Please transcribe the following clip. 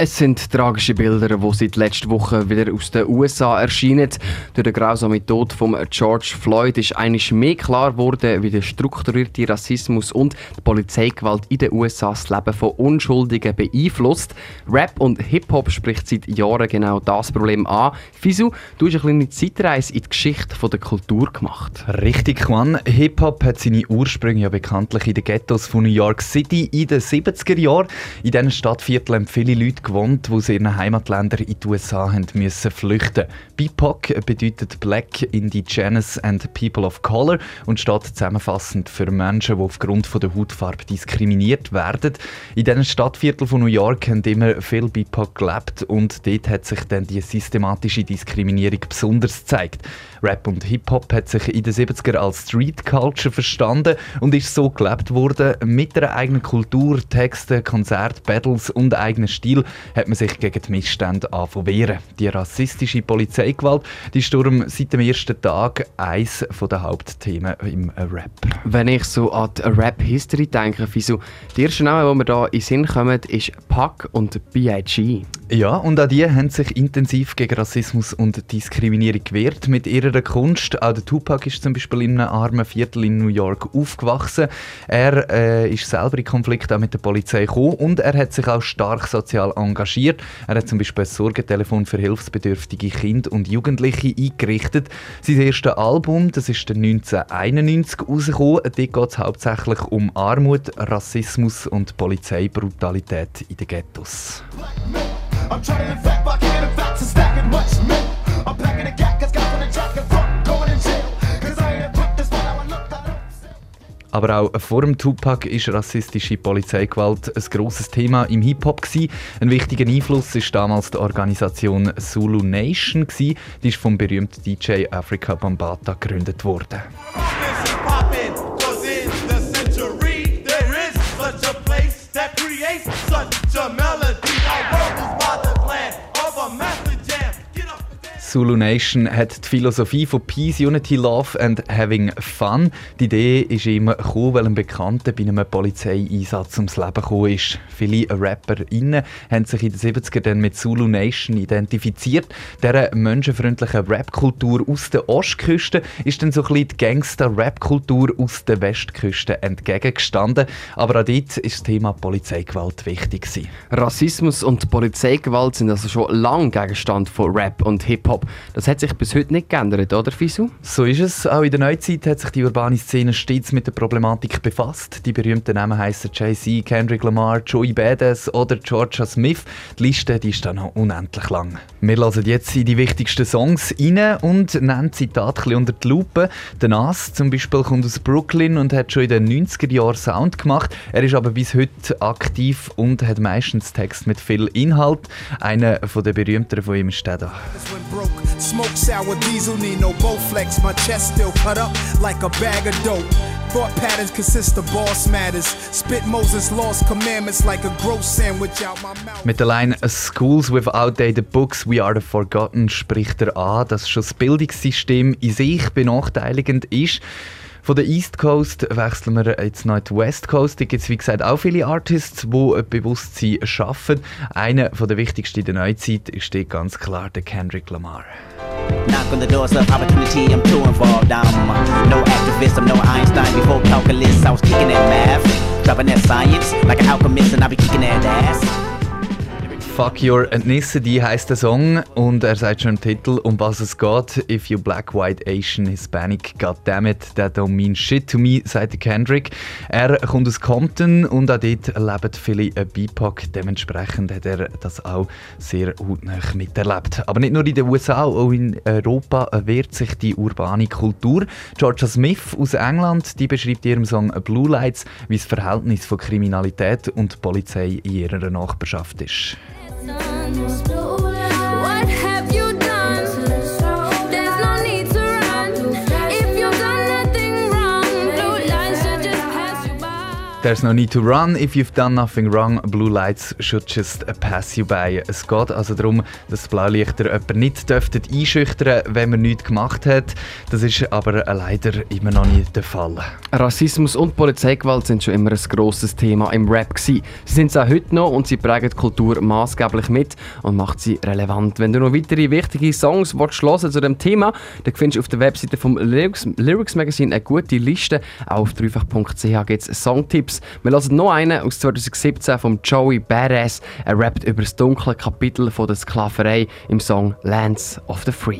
Es sind tragische Bilder, die seit letzter Woche wieder aus den USA erscheinen. Durch den grausamen Tod von George Floyd ist einiges mehr klar geworden, wie der strukturierte Rassismus und die Polizeigewalt in den USA das Leben von Unschuldigen beeinflusst. Rap und Hip-Hop spricht seit Jahren genau das Problem an. Fisu, du hast eine kleine Zeitreise in die Geschichte der Kultur gemacht. Richtig, Juan. Hip-Hop hat seine Ursprünge ja bekanntlich in den Ghettos von New York City in den 70er Jahren. In diesen Stadtvierteln haben viele Leute gewohnt, die aus ihren Heimatländern in die USA haben müssen flüchten BIPOC bedeutet Black Indigenous and People of Color und steht zusammenfassend für Menschen, die aufgrund der Hautfarbe diskriminiert werden. In diesen Stadtvierteln von New York haben immer viele BIPOC gelebt und dort hat sich dann die systematische Diskriminierung besonders gezeigt. Rap und Hip-Hop hat sich in den 70er als Street Culture verstanden und ist so gelebt worden. Mit einer eigenen Kultur, Texten, Konzert, Battles und eigenen Stil hat man sich gegen die Missstände wehren. Die rassistische Polizeigewalt die ist seit dem ersten Tag eines der Hauptthemen im Rap. Wenn ich so an die Rap-History denke, wieso die ersten Namen, die mir da in den Sinn kommen, ist Pac und B.I.G. Ja, und auch die haben sich intensiv gegen Rassismus und Diskriminierung gewehrt mit ihrer Kunst. Auch der Tupac ist zum Beispiel in einem armen Viertel in New York aufgewachsen. Er äh, ist selber in Konflikt auch mit der Polizei gekommen und er hat sich auch stark sozial engagiert. Er hat zum Beispiel ein Sorgentelefon für hilfsbedürftige Kinder und Jugendliche eingerichtet. Sein erstes Album, das ist 1991 rausgekommen. Dort geht es hauptsächlich um Armut, Rassismus und Polizeibrutalität in den Ghettos. I'm trying. I'm aber auch vor dem Tupac ist rassistische Polizeigewalt ein grosses Thema im Hip-Hop. Ein wichtiger Einfluss ist damals die Organisation Zulu Nation. Die ist vom berühmten DJ Africa Bambata gegründet worden. Zulu Nation hat die Philosophie von Peace, Unity, Love and Having Fun. Die Idee ist immer gekommen, weil ein Bekannter bei einem Polizeieinsatz ums Leben gekommen ist. Viele RapperInnen haben sich in den 70er dann mit Zulu Nation identifiziert. Dieser menschenfreundlichen Rap-Kultur aus der Ostküste ist dann so ein bisschen die Gangster-Rap-Kultur aus der Westküste entgegengestanden. Aber auch dort ist das Thema Polizeigewalt wichtig. Rassismus und Polizeigewalt sind also schon lange Gegenstand von Rap und Hip-Hop. Hip-Hop. Das hat sich bis heute nicht geändert, oder Fisu? So ist es. Auch in der Neuzeit hat sich die urbane Szene stets mit der Problematik befasst. Die berühmten Namen heißen Jay-Z, Kendrick Lamar, Joey Badass oder Georgia Smith. Die Liste die ist dann noch unendlich lang. Wir hören jetzt in die wichtigsten Songs rein und nennen Zitat unter die Lupe. Der Nas zum Beispiel kommt aus Brooklyn und hat schon in den 90er Jahren Sound gemacht. Er ist aber bis heute aktiv und hat meistens Text mit viel Inhalt. Einer der berühmteren von ihm ist der da. Smoke sour diesel, need no Bowflex. My chest still cut up like a bag of dope. Thought patterns consist of boss matters. Spit Moses' lost commandments like a gross sandwich out my mouth. Mit der Line Schools with outdated books, we are the forgotten spricht er an, dass schon das Bildungssystem in sich benachteiligend ist. Von der East Coast wechseln wir jetzt noch in die West Coast. Da gibt es, wie gesagt, auch viele Artists, die ein Bewusstsein schaffen. Einer der wichtigsten in der Neuzeit ist ganz klar der Kendrick Lamar. Knock on the doors of opportunity, I'm too involved. I'm no activist, I'm no Einstein. Before calculus, I was kicking at math. Dropping that science like an alchemist, and I'll be kicking that ass. Fuck Your Ethnicity heißt der Song und er sagt schon im Titel, um was es geht. If you black, white, Asian, Hispanic, goddammit, that don't mean shit to me, sagt Kendrick. Er kommt aus Compton und auch dort leben viele BIPOC. Dementsprechend hat er das auch sehr hautnah miterlebt. Aber nicht nur in den USA, auch in Europa wehrt sich die urbane Kultur. Georgia Smith aus England, die beschreibt in ihrem Song Blue Lights, wie das Verhältnis von Kriminalität und Polizei in ihrer Nachbarschaft ist. What happened? There's no need to run if you've done nothing wrong. Blue lights should just pass you by. Es geht also darum, dass Blaulichter jemanden nicht dürften einschüchtern wenn man nichts gemacht hat. Das ist aber leider immer noch nicht der Fall. Rassismus und Polizeigewalt sind schon immer ein grosses Thema im Rap gewesen. Sie sind es auch heute noch und sie prägen die Kultur maßgeblich mit und macht sie relevant. Wenn du noch weitere wichtige Songs willst, zu dem Thema, dann findest du auf der Webseite vom Lyrics, Lyrics Magazine eine gute Liste. Auch auf dreifach.ch gibt es Songtipps Tipps. Wir hören noch einen aus 2017 von Joey Badass. Er rappt über das dunkle Kapitel von der Sklaverei im Song Lands of the Free.